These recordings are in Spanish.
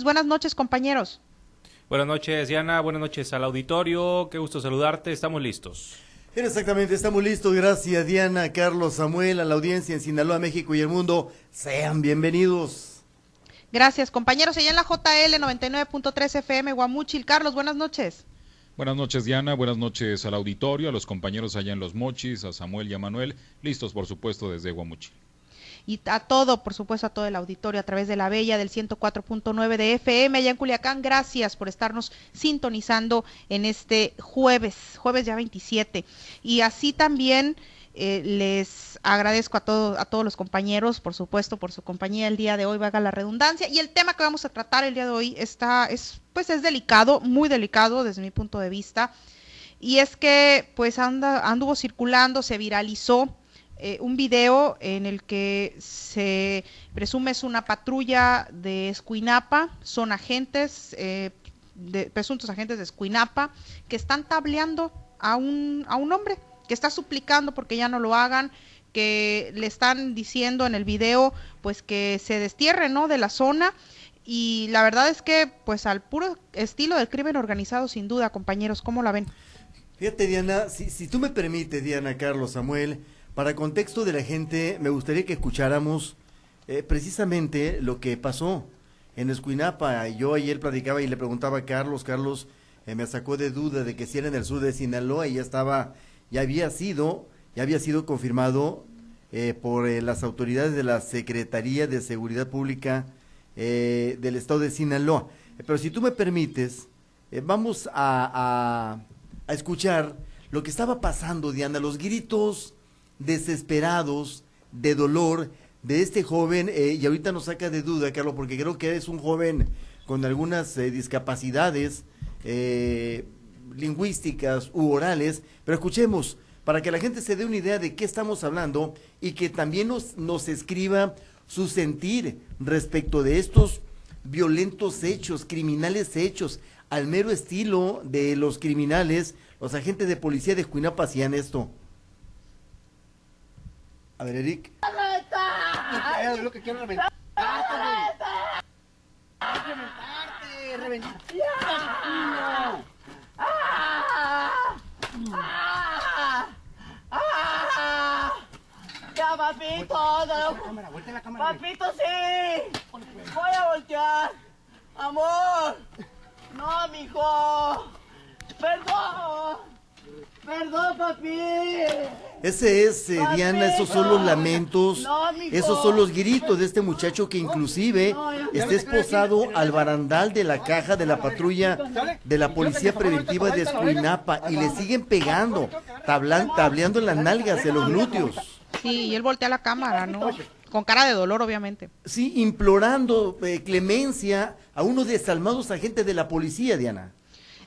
Buenas noches, compañeros. Buenas noches, Diana. Buenas noches al auditorio. Qué gusto saludarte. Estamos listos. Exactamente, estamos listos. Gracias, Diana, Carlos, Samuel, a la audiencia en Sinaloa, México y el mundo. Sean bienvenidos. Gracias, compañeros. Allá en la JL 99.3 FM, Guamuchil. Carlos, buenas noches. Buenas noches, Diana. Buenas noches al auditorio, a los compañeros allá en Los Mochis, a Samuel y a Manuel. Listos, por supuesto, desde Guamuchil y a todo, por supuesto, a todo el auditorio a través de la Bella del 104.9 de FM allá en Culiacán. Gracias por estarnos sintonizando en este jueves, jueves ya 27. Y así también eh, les agradezco a, todos a todos los compañeros, por supuesto, por su compañía el día de hoy, vaga la redundancia. Y el tema que vamos a tratar el día de hoy está, es, pues es delicado, muy delicado desde mi punto de vista. Y es que pues anda, anduvo circulando, se viralizó eh, un video en el que se presume es una patrulla de Escuinapa, son agentes, eh, de, presuntos agentes de Escuinapa, que están tableando a un, a un hombre, que está suplicando porque ya no lo hagan, que le están diciendo en el video pues que se destierre ¿no? de la zona y la verdad es que pues al puro estilo del crimen organizado sin duda compañeros, ¿cómo la ven? Fíjate Diana, si, si tú me permites Diana, Carlos, Samuel, para contexto de la gente, me gustaría que escucháramos eh, precisamente lo que pasó en Escuinapa. Yo ayer platicaba y le preguntaba a Carlos, Carlos eh, me sacó de duda de que si era en el sur de Sinaloa y ya estaba, ya había sido, ya había sido confirmado eh, por las autoridades de la Secretaría de Seguridad Pública del Estado de Sinaloa. pero si tú me permites, vamos a, a, a escuchar lo que estaba pasando, Diana, los gritos desesperados de dolor de este joven, eh, y ahorita nos saca de duda, Carlos, porque creo que es un joven con algunas eh, discapacidades eh, lingüísticas u orales, pero escuchemos, para que la gente se dé una idea de qué estamos hablando y que también nos, nos escriba su sentir respecto de estos violentos hechos, criminales hechos, al mero estilo de los criminales, los agentes de policía de Escuinapa hacían esto. A ver, Eric. Es lo que quiero reventar. Reventarte. Ya, papito. Papito, sí. Voy a voltear. Amor. No, mijo. Perdón. Perdón, papi. Ese es, eh, Diana, esos son los lamentos, esos son los gritos de este muchacho que inclusive está esposado al barandal de la caja de la patrulla de la Policía Preventiva de Escuinapa y le siguen pegando, tableando en las nalgas de los glúteos. Sí, y él voltea la cámara, ¿no? Con cara de dolor, obviamente. Sí, implorando eh, clemencia a unos desalmados agentes de la policía, Diana.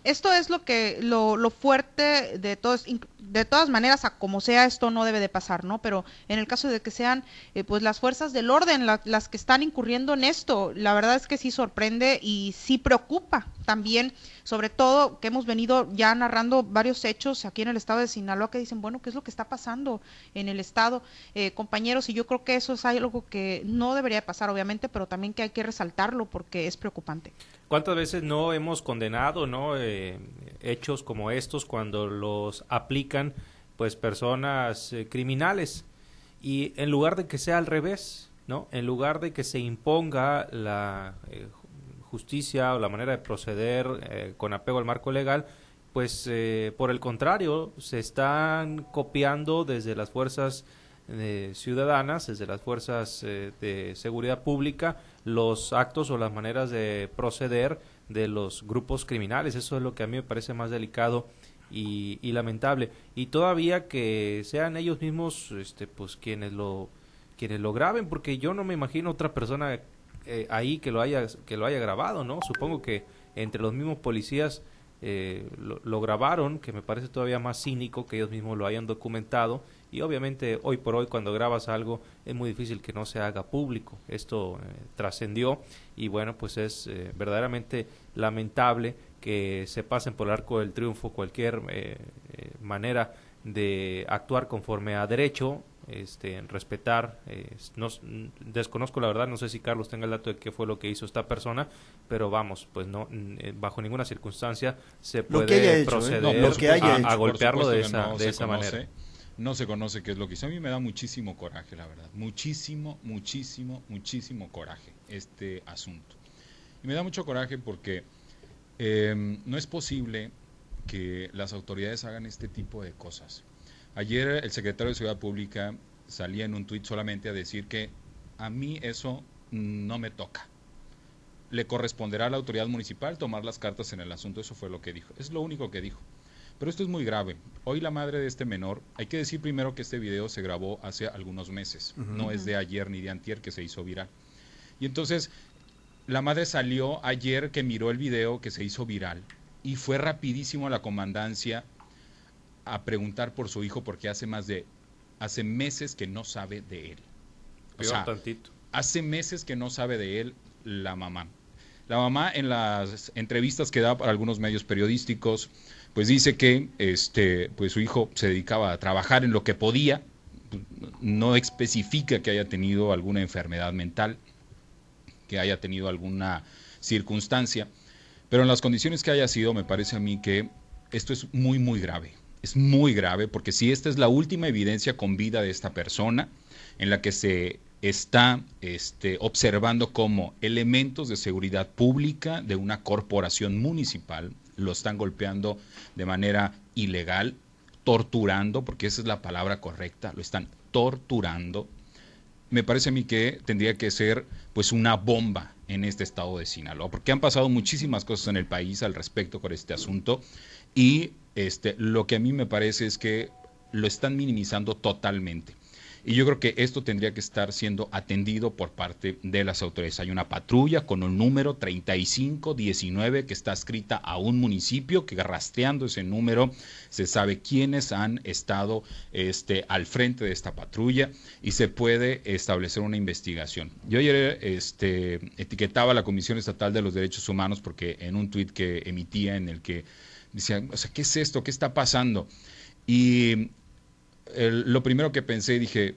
Esto es lo que lo, lo fuerte de todos, de todas maneras, a como sea, esto no debe de pasar, ¿no? Pero en el caso de que sean, eh, pues las fuerzas del orden las que están incurriendo en esto, la verdad es que sí sorprende y sí preocupa también, sobre todo que hemos venido ya narrando varios hechos aquí en el estado de Sinaloa que dicen, bueno, ¿qué es lo que está pasando en el estado, eh, compañeros? Y yo creo que eso es algo que no debería pasar, obviamente, pero también que hay que resaltarlo porque es preocupante. ¿Cuántas veces no hemos condenado no eh, hechos como estos cuando los aplican pues personas eh, criminales y en lugar de que sea al revés, ¿no? En lugar de que se imponga la eh, justicia o la manera de proceder con apego al marco legal, pues por el contrario se están copiando desde las fuerzas ciudadanas, desde las fuerzas de seguridad pública, los actos o las maneras de proceder de los grupos criminales. Eso es lo que a mí me parece más delicado y, lamentable. Y todavía que sean ellos mismos este, pues, quienes, lo, quienes lo graben, porque yo no me imagino otra persona eh, ahí que lo, haya, que lo haya grabado, ¿no? Supongo que entre los mismos policías eh, lo, grabaron, que me parece todavía más cínico que ellos mismos lo hayan documentado y obviamente hoy por hoy cuando grabas algo es muy difícil que no se haga público. Esto eh, trascendió y bueno, pues es eh, verdaderamente lamentable que se pasen por el arco del triunfo cualquier manera de actuar conforme a derecho este, respetar. eh, no, desconozco la verdad, no sé si Carlos tenga el dato de qué fue lo que hizo esta persona, pero vamos, pues no, eh, bajo ninguna circunstancia se puede ¿eh? proceder a, golpearlo de esa, no de esa manera. No se conoce qué es lo que hizo. A mí me da muchísimo coraje, la verdad. Muchísimo, muchísimo, muchísimo coraje este asunto. Y me da mucho coraje porque eh, no es posible que las autoridades hagan este tipo de cosas. Ayer el secretario de Seguridad Pública salía en un tuit solamente a decir que a mí eso no me toca. Le corresponderá a la autoridad municipal tomar las cartas en el asunto. Eso fue lo que dijo. Es lo único que dijo. Pero esto es muy grave. Hoy la madre de este menor, hay que decir primero que este video se grabó hace algunos meses, no es de ayer ni de antier que se hizo viral. Y entonces la madre salió ayer que miró el video que se hizo viral y fue rapidísimo a la comandancia a preguntar por su hijo porque hace más de hace meses que no sabe de él. O Peor sea, tantito. hace meses que no sabe de él la mamá. La mamá en las entrevistas que da para algunos medios periodísticos, pues dice que este, pues su hijo se dedicaba a trabajar en lo que podía, no especifica que haya tenido alguna enfermedad mental, que haya tenido alguna circunstancia, pero en las condiciones que haya sido, me parece a mí que esto es muy, muy grave. Es muy grave porque si esta es la última evidencia con vida de esta persona, en la que se está este, observando cómo elementos de seguridad pública de una corporación municipal lo están golpeando de manera ilegal, torturando, porque esa es la palabra correcta, lo están torturando. Me parece a mí que tendría que ser pues una bomba en este estado de Sinaloa, porque han pasado muchísimas cosas en el país al respecto con este asunto y este, lo que a mí me parece es que lo están minimizando totalmente. Y yo creo que esto tendría que estar siendo atendido por parte de las autoridades. Hay una patrulla con un número 3519 que está escrita a un municipio que rastreando ese número se sabe quiénes han estado este, al frente de esta patrulla y se puede establecer una investigación. Yo ayer este, etiquetaba a la Comisión Estatal de los Derechos Humanos porque en un tuit que emitía en el que decía, o sea, ¿qué es esto? ¿Qué está pasando? Y lo primero que pensé, dije,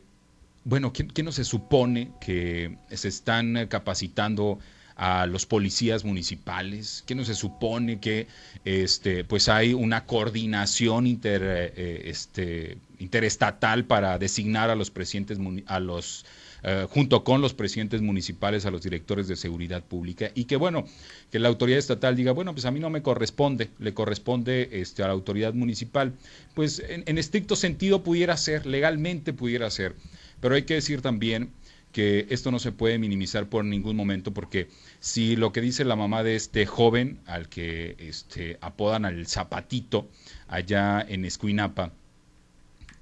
bueno, ¿qué, qué no se supone que se están capacitando a los policías municipales? ¿Qué no se supone que este, pues hay una coordinación inter, eh, este, interestatal para designar a los presidentes a los eh, junto con los presidentes municipales, a los directores de seguridad pública, y que bueno, que la autoridad estatal diga, bueno, pues a mí no me corresponde, le corresponde este, a la autoridad municipal. Pues en, en estricto sentido pudiera ser, legalmente pudiera ser, pero hay que decir también que esto no se puede minimizar por ningún momento, porque si lo que dice la mamá de este joven, al que este, apodan al zapatito, allá en Escuinapa,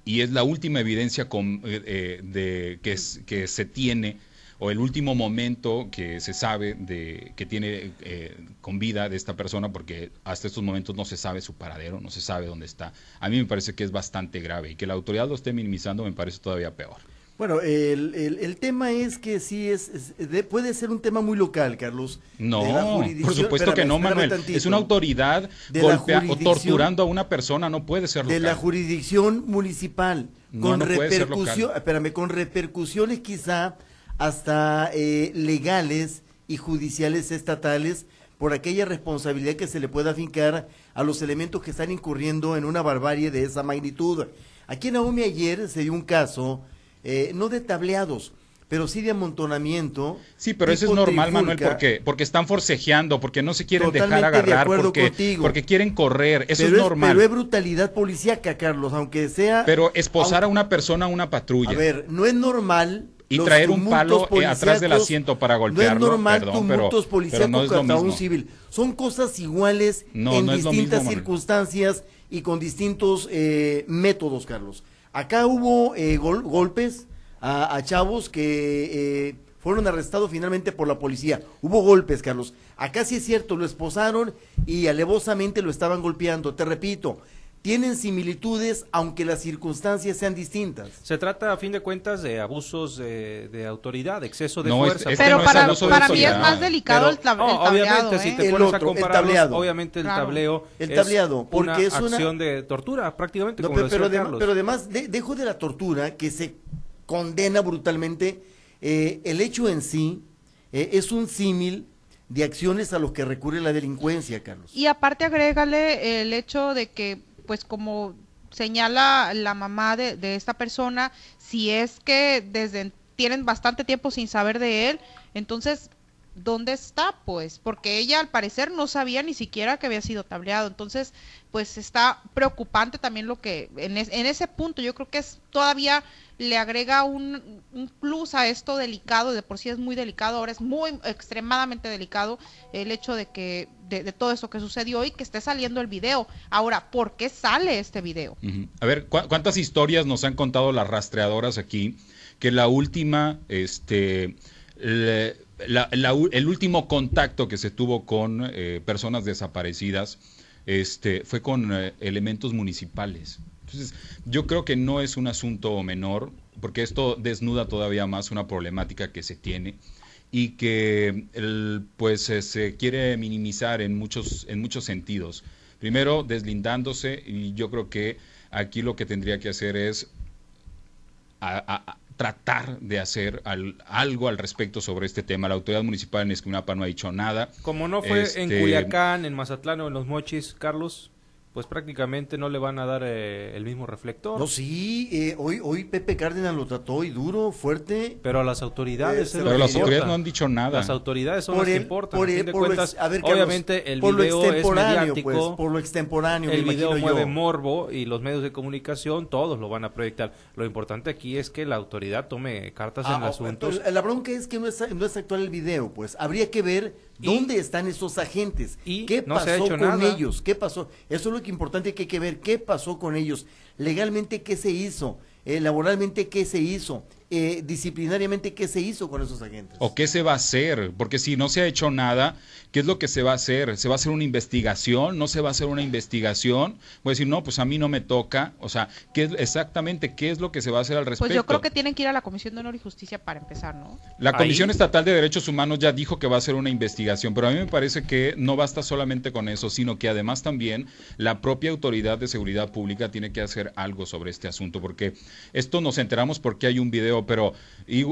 y es la última evidencia con- eh, eh, de, que, es- que se tiene o el último momento que se sabe de que tiene eh, con vida de esta persona porque hasta estos momentos no se sabe su paradero, no se sabe dónde está. A mí me parece que es bastante grave y que la autoridad lo esté minimizando me parece todavía peor. Bueno, el, el- el tema es que sí es, es- de- puede ser un tema muy local, Carlos. No, de por supuesto espérame, que no, Manuel. tantito. Es una autoridad De golpea- o torturando a una persona, no puede ser de local. la jurisdicción municipal No, con no repercusión, espérame, con repercusiones quizá hasta eh, legales y judiciales estatales por aquella responsabilidad que se le pueda afincar a los elementos que están incurriendo en una barbarie de esa magnitud. Aquí en Naomi ayer se dio un caso, eh, no de tableados, pero sí de amontonamiento. Sí, pero eso es normal, Manuel, porque porque están forcejeando, porque no se quieren dejar Totalmente agarrar, porque, contigo. porque quieren correr. Eso pero es normal. Pero es brutalidad policíaca, Carlos, aunque sea... Pero esposar a una persona a una patrulla. A ver, no es normal. Y traer un palo, eh, atrás del asiento para No es golpearlo, normal perdón, pero- tumultos pero policíacos no es lo contra un civil. Son cosas iguales No, en no distintas mismo, circunstancias y con distintos eh, métodos, Carlos. Acá hubo eh, gol- golpes a, chavos que eh, fueron arrestados finalmente por la policía. Hubo golpes, Carlos. Acá sí es cierto, lo esposaron y alevosamente lo estaban golpeando. Te repito, tienen similitudes aunque las circunstancias sean distintas. Se trata, a fin de cuentas, de abusos de, de autoridad, de exceso de No, es- fuerza. este Pero no es para, para mí es más delicado el, tab- No, el tableado, obviamente, si ¿eh? te El pones otro, a el tableado. obviamente el Claro. tableo El es tableado, porque una es una- acción de tortura, prácticamente, No, como pero, pero, pero además, de- dejo de la tortura que se condena brutalmente, eh, el hecho en sí eh, es un símil de acciones a los que recurre la delincuencia, Carlos. Y aparte agrégale el hecho de que, pues como señala la mamá de, de esta persona, si es que desde tienen bastante tiempo sin saber de él, entonces, ¿dónde está? Pues, porque ella al parecer no sabía ni siquiera que había sido tableado. Entonces, pues está preocupante también lo que, en, en ese punto, yo creo que es todavía le agrega un, plus a esto delicado, de por sí es muy delicado, ahora es muy extremadamente delicado el hecho de que, de, de todo esto que sucedió y que esté saliendo el video. Ahora, ¿por qué sale este video? A ver, ¿cu- ¿cuántas historias nos han contado las rastreadoras aquí? Que la última, este, la- la el último contacto que se tuvo con eh, personas desaparecidas, este, fue con eh, elementos municipales. Entonces, yo creo que no es un asunto menor, porque esto desnuda todavía más una problemática que se tiene y que el, pues se quiere minimizar en muchos en muchos sentidos. Primero deslindándose y yo creo que aquí lo que tendría que hacer es a- a- a tratar de hacer al- algo al respecto sobre este tema. La autoridad municipal en Esquinapa no ha dicho nada. Como no fue en Este- Culiacán, en Mazatlán o en Los Mochis, Carlos, pues prácticamente no le van a dar eh, el mismo reflector. No, sí, eh, hoy, hoy Pepe Cárdenas lo trató y duro, fuerte. Pero a las autoridades. Eh, Pero las importa. autoridades no han dicho nada. Las autoridades son Por las que importan. por fin el- de por lo cuentas, ex- a ver, Carlos, obviamente el por lo video es extemporáneo, mediático. pues, por lo extemporáneo, el me video imagino mueve yo. morbo y los medios de comunicación todos lo van a proyectar. Lo importante aquí es que la autoridad tome cartas en Ah, el oh, asunto. La bronca es que no es, no es actual el video, pues habría que ver Y- dónde están esos agentes, y qué no pasó con nada. ellos, qué pasó. Eso es lo que importante que hay que ver, qué pasó con ellos, legalmente qué se hizo, eh, laboralmente qué se hizo, eh, disciplinariamente qué se hizo con esos agentes. ¿O qué se va a hacer? Porque si no se ha hecho nada, ¿qué es lo que se va a hacer? ¿Se va a hacer una investigación? ¿No se va a hacer una investigación? Voy a decir, no, pues a mí no me toca. O sea, ¿qué es, exactamente qué es lo que se va a hacer al respecto? Pues yo creo que tienen que ir a la Comisión de Honor y Justicia para empezar, ¿no? La Ahí- Comisión Estatal de Derechos Humanos ya dijo que va a hacer una investigación, pero a mí me parece que no basta solamente con eso, sino que además también la propia Autoridad de Seguridad Pública tiene que hacer algo sobre este asunto, porque esto nos enteramos porque hay un video, pero y,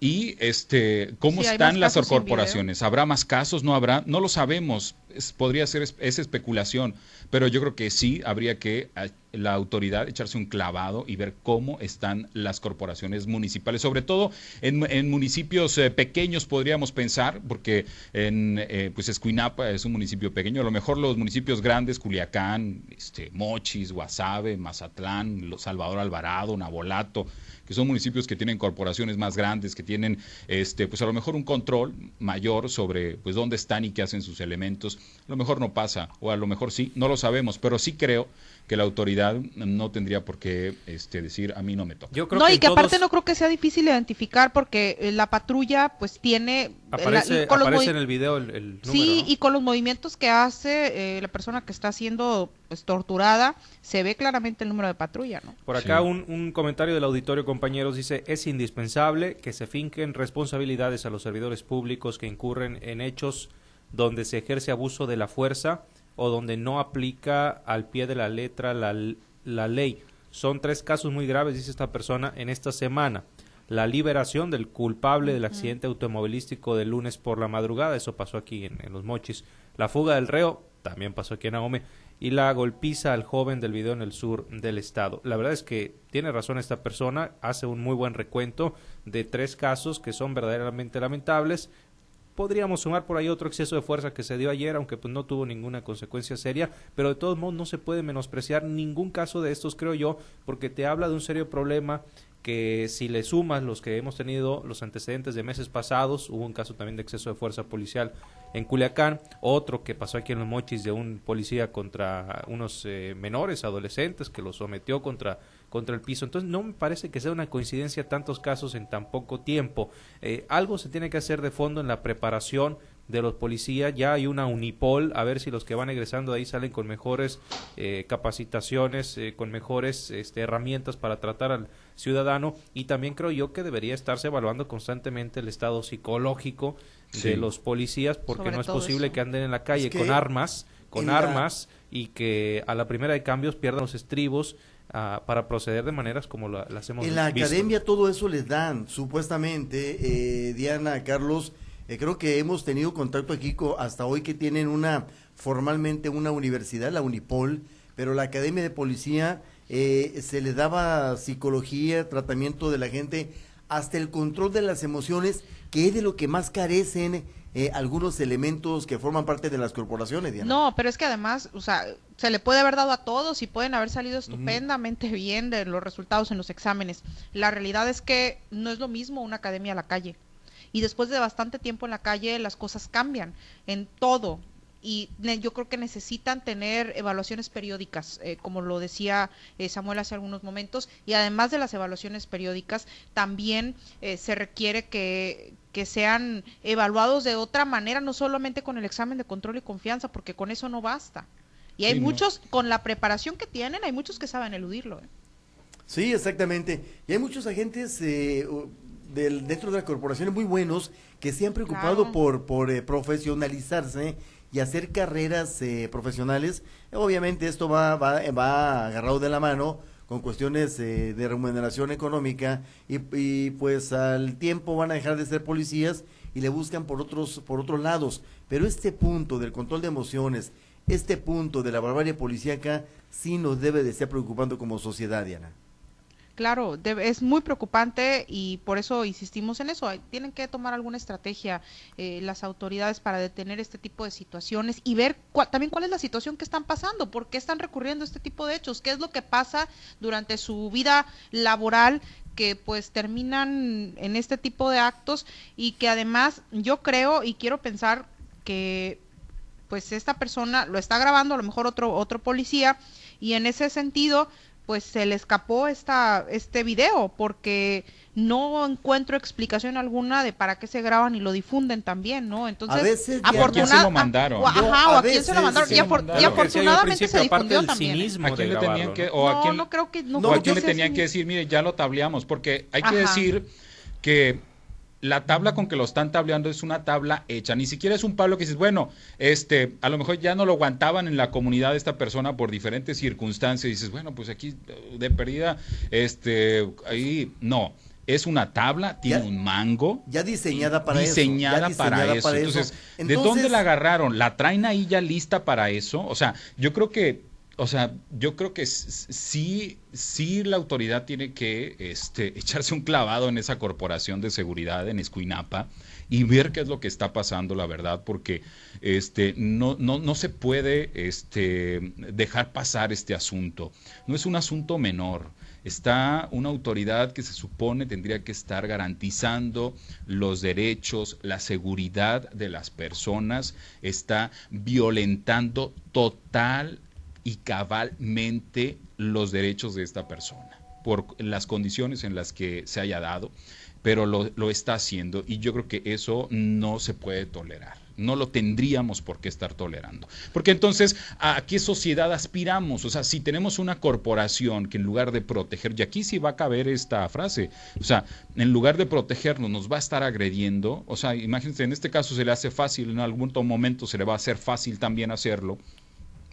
y este cómo Sí, están las corporaciones, habrá más casos, no habrá, no lo sabemos, Es- podría ser es, es especulación, pero yo creo que sí habría que a- la autoridad echarse un clavado y ver cómo están las corporaciones municipales, sobre todo en, municipios eh, pequeños podríamos pensar, porque en eh, pues Escuinapa es un municipio pequeño, a lo mejor los municipios grandes, Culiacán, este, Mochis, Guasave, Mazatlán, Salvador Alvarado, Nabolato, que son municipios que tienen corporaciones más grandes, que tienen este pues a lo mejor un control mayor sobre pues dónde están y qué hacen sus elementos. A lo mejor no pasa o a lo mejor sí, no lo sabemos, pero sí creo que la autoridad no tendría por qué este decir a mí no me toca. Yo creo no, que y que todos- aparte no creo que sea difícil identificar porque eh, la patrulla pues tiene... la- aparece, con en el video el, el número. Sí, ¿no? y con los movimientos que hace eh, la persona que está siendo pues, torturada, se ve claramente el número de patrulla, ¿no? Por acá Sí. un, un comentario del auditorio, compañeros, dice, es indispensable que se finquen responsabilidades a los servidores públicos que incurren en hechos donde se ejerce abuso de la fuerza o donde no aplica al pie de la letra la, la ley. Son tres casos muy graves, dice esta persona, en esta semana. La liberación del culpable del accidente automovilístico del lunes por la madrugada, eso pasó aquí en, en Los Mochis. La fuga del reo, también pasó aquí en Ahome. Y la golpiza al joven del video en el sur del estado. La verdad es que tiene razón esta persona, hace un muy buen recuento de tres casos que son verdaderamente lamentables. Podríamos sumar por ahí otro exceso de fuerza que se dio ayer, aunque pues no tuvo ninguna consecuencia seria, pero de todos modos no se puede menospreciar ningún caso de estos, creo yo, porque te habla de un serio problema que si le sumas los que hemos tenido, los antecedentes de meses pasados, hubo un caso también de exceso de fuerza policial en Culiacán, otro que pasó aquí en los Mochis de un policía contra unos eh, menores, adolescentes, que los sometió contra, contra el piso. Entonces no me parece que sea una coincidencia tantos casos en tan poco tiempo. Eh, algo se tiene que hacer de fondo en la preparación de los policías, ya hay una unipol, a ver si los que van egresando ahí salen con mejores eh, capacitaciones, eh, con mejores este, herramientas para tratar al ciudadano y también creo yo que debería estarse evaluando constantemente el estado psicológico de los policías porque no es posible que anden en la calle con armas, con armas y que a la primera de cambios pierdan los estribos para proceder de maneras como las hemos En la academia todo eso les dan, supuestamente, eh, Diana, Carlos, eh, creo que hemos tenido contacto aquí hasta hoy que tienen una formalmente una universidad, la Unipol, pero la Academia de Policía eh, se le daba psicología, tratamiento de la gente, hasta el control de las emociones, que es de lo que más carecen eh, algunos elementos que forman parte de las corporaciones, Diana. No, pero es que además, o sea, se le puede haber dado a todos y pueden haber salido estupendamente bien de los resultados en los exámenes. La realidad es que no es lo mismo una academia a la calle y después de bastante tiempo en la calle las cosas cambian en todo y yo creo que necesitan tener evaluaciones periódicas, eh, como lo decía eh, Samuel hace algunos momentos, y además de las evaluaciones periódicas, también eh, se requiere que, que sean evaluados de otra manera, no solamente con el examen de control y confianza, porque con eso no basta. Y hay muchos, con la preparación que tienen, hay muchos que saben eludirlo. Sí, exactamente. Y hay muchos agentes del, dentro de las corporaciones muy buenos que se han preocupado por, por eh, profesionalizarse y hacer carreras eh, profesionales. Obviamente esto va, va, va agarrado de la mano con cuestiones eh, de remuneración económica y, pues al tiempo van a dejar de ser policías y le buscan por otros por otros lados. Pero este punto del control de emociones este punto de la barbarie policíaca sí nos debe de estar preocupando como sociedad Diana Claro, es muy preocupante y por eso insistimos en eso. Tienen que tomar alguna estrategia eh, las autoridades para detener este tipo de situaciones y ver también cuál es la situación que están pasando, por qué están recurriendo a este tipo de hechos, qué es lo que pasa durante su vida laboral que pues terminan en este tipo de actos y que además yo creo y quiero pensar que pues esta persona lo está grabando a lo mejor otro otro policía y en ese sentido pues se le escapó esta, este video porque no encuentro explicación alguna de para qué se graban y lo difunden también, ¿no? Entonces, a veces afortunadamente se lo mandaron? ajá, o a, quién se lo mandaron. y, afortunadamente se difundió también. ¿A quién le tenían que, o a quién, no, creo que, no, o a quién le tenían que decir, mire, ya lo tableamos? Porque hay que decir que la tabla con que lo están tableando es una tabla hecha, ni siquiera es un Pablo que dices, bueno, este, a lo mejor ya no lo aguantaban en la comunidad de esta persona por diferentes circunstancias, y dices, bueno, pues aquí de pérdida, este, ahí, no, es una tabla, tiene un mango. Ya diseñada para diseñada eso. Para, eso. para eso. Entonces, ¿de dónde la agarraron? ¿La traen ahí ya lista para eso? O sea, yo creo que o sea, yo creo que sí, sí la autoridad tiene que este, echarse un clavado en esa corporación de seguridad en Escuinapa y ver qué es lo que está pasando, la verdad, porque este, no, no, no se puede este, dejar pasar este asunto. No es un asunto menor. Está una autoridad que se supone tendría que estar garantizando los derechos, la seguridad de las personas, está violentando total y cabalmente los derechos de esta persona por las condiciones en las que se haya dado, pero lo, lo, está haciendo y yo creo que eso no se puede tolerar. No lo tendríamos por qué estar tolerando. Porque entonces, ¿a qué sociedad aspiramos? O sea, si tenemos una corporación que en lugar de proteger, y aquí sí va a caber esta frase, o sea, en lugar de protegernos nos va a estar agrediendo, o sea, imagínense, en este caso se le hace fácil, en algún momento se le va a hacer fácil también hacerlo,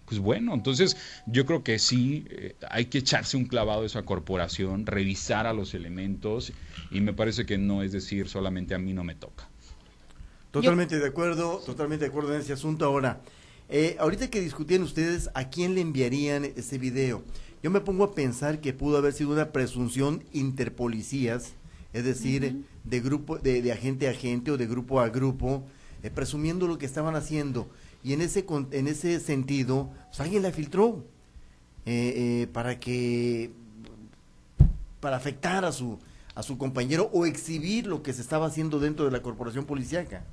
pues bueno, entonces yo creo que sí eh, hay que echarse un clavado a esa corporación, revisar a los elementos y me parece que no es decir solamente a mí no me toca. Totalmente de acuerdo, totalmente de acuerdo en ese asunto. Ahora, eh, ahorita que discutían ustedes, ¿a quién le enviarían ese video? Yo me pongo a pensar que pudo haber sido una presunción interpolicías, es decir, de grupo, de, de, agente a agente o de grupo a grupo, eh, presumiendo lo que estaban haciendo y en ese, en ese sentido, pues, alguien la filtró eh, eh, para que, para afectar a su, a su compañero o exhibir lo que se estaba haciendo dentro de la corporación policíaca.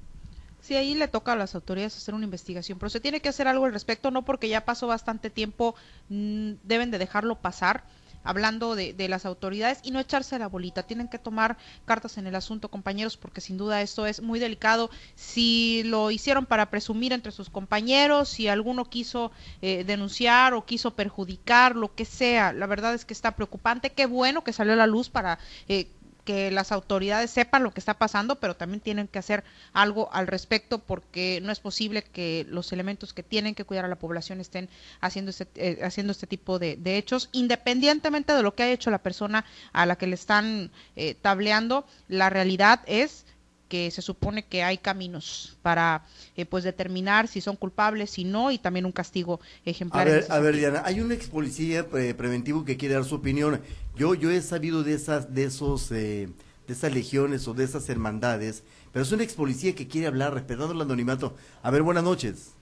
Sí, ahí le toca a las autoridades hacer una investigación, pero se tiene que hacer algo al respecto, no porque ya pasó bastante tiempo, mm, deben de dejarlo pasar hablando de, de, las autoridades y no echarse la bolita. Tienen que tomar cartas en el asunto, compañeros, porque sin duda esto es muy delicado. Si lo hicieron para presumir entre sus compañeros, si alguno quiso eh, denunciar o quiso perjudicar, lo que sea, la verdad es que está preocupante. Qué bueno que salió a la luz para eh, que las autoridades sepan lo que está pasando, pero también tienen que hacer algo al respecto porque no es posible que los elementos que tienen que cuidar a la población estén haciendo este, eh, haciendo este tipo de, hechos, independientemente de lo que haya hecho la persona a la que le están eh, tableando, la realidad es que se supone que hay caminos para eh, pues determinar si son culpables, si no, y también un castigo ejemplar. A ver, a ver Diana, hay un ex policía eh, preventivo que quiere dar su opinión. Yo, yo he sabido de esas, de esos, eh, de esas legiones o de esas hermandades, pero es un ex policía que quiere hablar respetando el anonimato. A ver, buenas noches.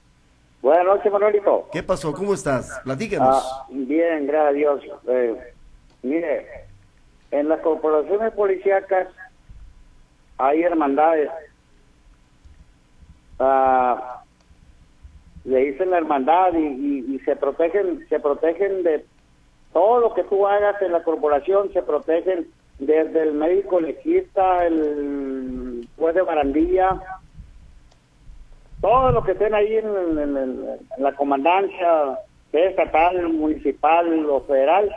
Buenas noches, Manuelito. ¿Qué pasó? ¿Cómo estás? Platícanos. Ah, bien, gracias a Dios. Eh, mire, en las corporaciones policíacas hay hermandades. Ah, le dicen la hermandad y, se protegen, se protegen de todo lo que tú hagas en la corporación, se protegen desde el médico legista, el juez de barandilla, todo lo que estén ahí en, la comandancia, estatal, municipal o federal.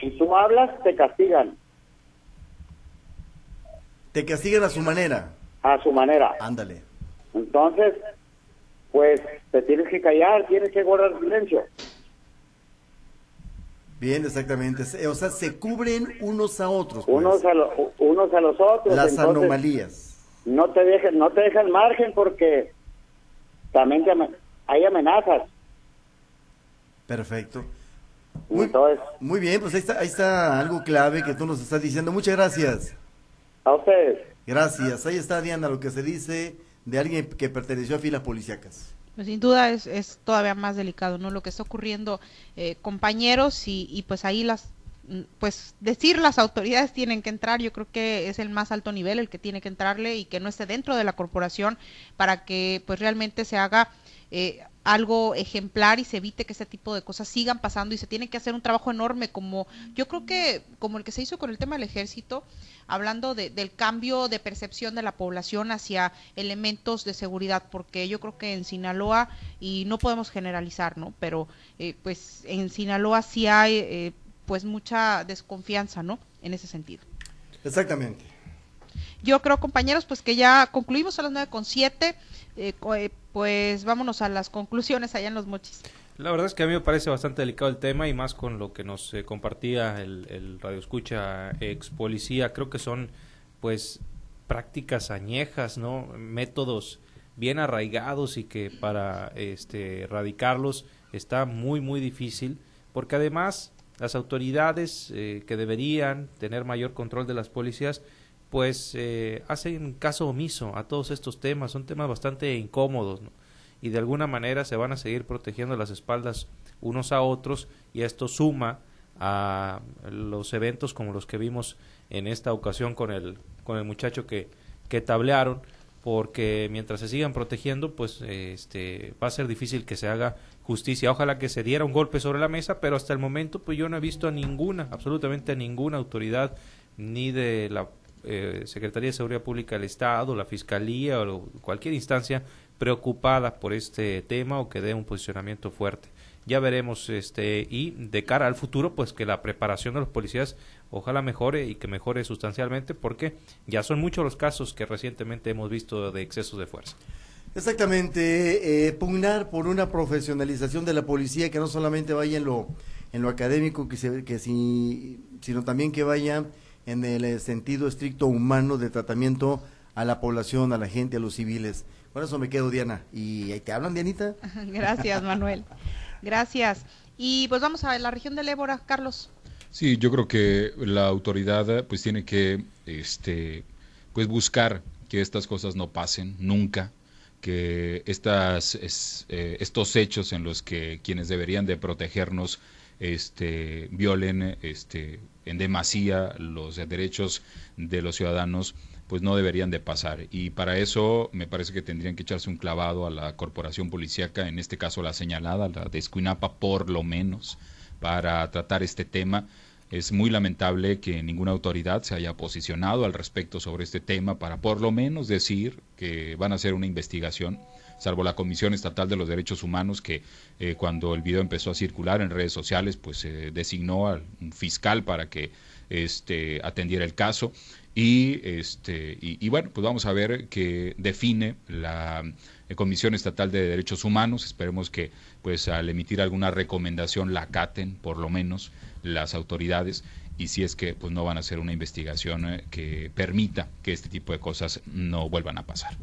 Si tú hablas, te castigan. Te castigan a su manera. A su manera. Ándale. Entonces, pues te tienes que callar, tienes que guardar silencio. Bien, exactamente. O sea, se cubren unos a otros. Pues. Unos, a lo, unos a los otros. Las Entonces, anomalías. No te dejen, no te dejan margen porque también hay amenazas. Perfecto. Muy, muy bien, pues ahí está, ahí está algo clave que tú nos estás diciendo. Muchas gracias. A ustedes. Gracias. Ahí está, Diana, lo que se dice de alguien que perteneció a filas policíacas. Pues sin duda es, es, todavía más delicado, ¿no? Lo que está ocurriendo, eh, compañeros, y, y pues ahí las, pues decir las autoridades tienen que entrar, yo creo que es el más alto nivel el que tiene que entrarle y que no esté dentro de la corporación para que pues realmente se haga eh, algo ejemplar y se evite que este tipo de cosas sigan pasando y se tiene que hacer un trabajo enorme como yo creo que como el que se hizo con el tema del ejército hablando de, del cambio de percepción de la población hacia elementos de seguridad porque yo creo que en Sinaloa y no podemos generalizar no pero eh, pues en Sinaloa sí hay eh, pues mucha desconfianza no en ese sentido. Exactamente. Yo creo compañeros pues que ya concluimos a las nueve con siete eh, pues vámonos a las conclusiones allá en los mochis. La verdad es que a mí me parece bastante delicado el tema y más con lo que nos eh, compartía el, el radio escucha ex policía. Creo que son pues prácticas añejas, ¿no? Métodos bien arraigados y que para este erradicarlos está muy muy difícil porque además las autoridades eh, que deberían tener mayor control de las policías pues eh, hacen caso omiso a todos estos temas, son temas bastante incómodos y de alguna manera se van a seguir protegiendo las espaldas unos a otros y esto suma a los eventos como los que vimos en esta ocasión con el, con el muchacho que, que tablearon porque mientras se sigan protegiendo pues este va a ser difícil que se haga justicia. Ojalá que se diera un golpe sobre la mesa pero hasta el momento pues yo no he visto a ninguna absolutamente a ninguna autoridad ni de la eh, Secretaría de Seguridad Pública del Estado, la Fiscalía o cualquier instancia preocupada por este tema o que dé un posicionamiento fuerte. Ya veremos este y de cara al futuro pues que la preparación de los policías ojalá mejore y que mejore sustancialmente porque ya son muchos los casos que recientemente hemos visto de excesos de fuerza. Exactamente, eh, pugnar por una profesionalización de la policía que no solamente vaya en lo académico que, se, sino también que vaya en el eh, sentido estricto humano de tratamiento a la población, a la gente, a los civiles. Con eso me quedo, Diana. ¿Y ahí te hablan, Dianita? Gracias, Manuel. Gracias. Y pues vamos a la región del Ébora, Carlos. Sí, yo creo que la autoridad pues tiene que este pues buscar que estas cosas no pasen nunca, que estas es, eh, estos hechos en los que quienes deberían de protegernos este violen este en demasía los derechos de los ciudadanos pues no deberían de pasar y para eso me parece que tendrían que echarse un clavado a la corporación policíaca en este caso la señalada la de Escuinapa por lo menos para tratar este tema. Es muy lamentable que ninguna autoridad se haya posicionado al respecto sobre este tema para por lo menos decir que van a hacer una investigación, salvo la Comisión Estatal de los Derechos Humanos que eh, cuando el video empezó a circular en redes sociales, pues eh, designó a un fiscal para que este, atendiera el caso. Y, este, y, bueno, pues vamos a ver qué define la eh, Comisión Estatal de Derechos Humanos. Esperemos que pues al emitir alguna recomendación la acaten, por lo menos, las autoridades y si es que pues no van a hacer una investigación eh, que permita que este tipo de cosas no vuelvan a pasar.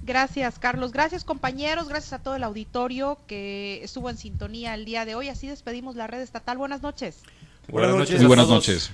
Gracias, Carlos. Gracias, compañeros. Gracias a todo el auditorio que estuvo en sintonía el día de hoy. Así despedimos la red estatal. Buenas noches. Buenas noches. Muy buenas noches.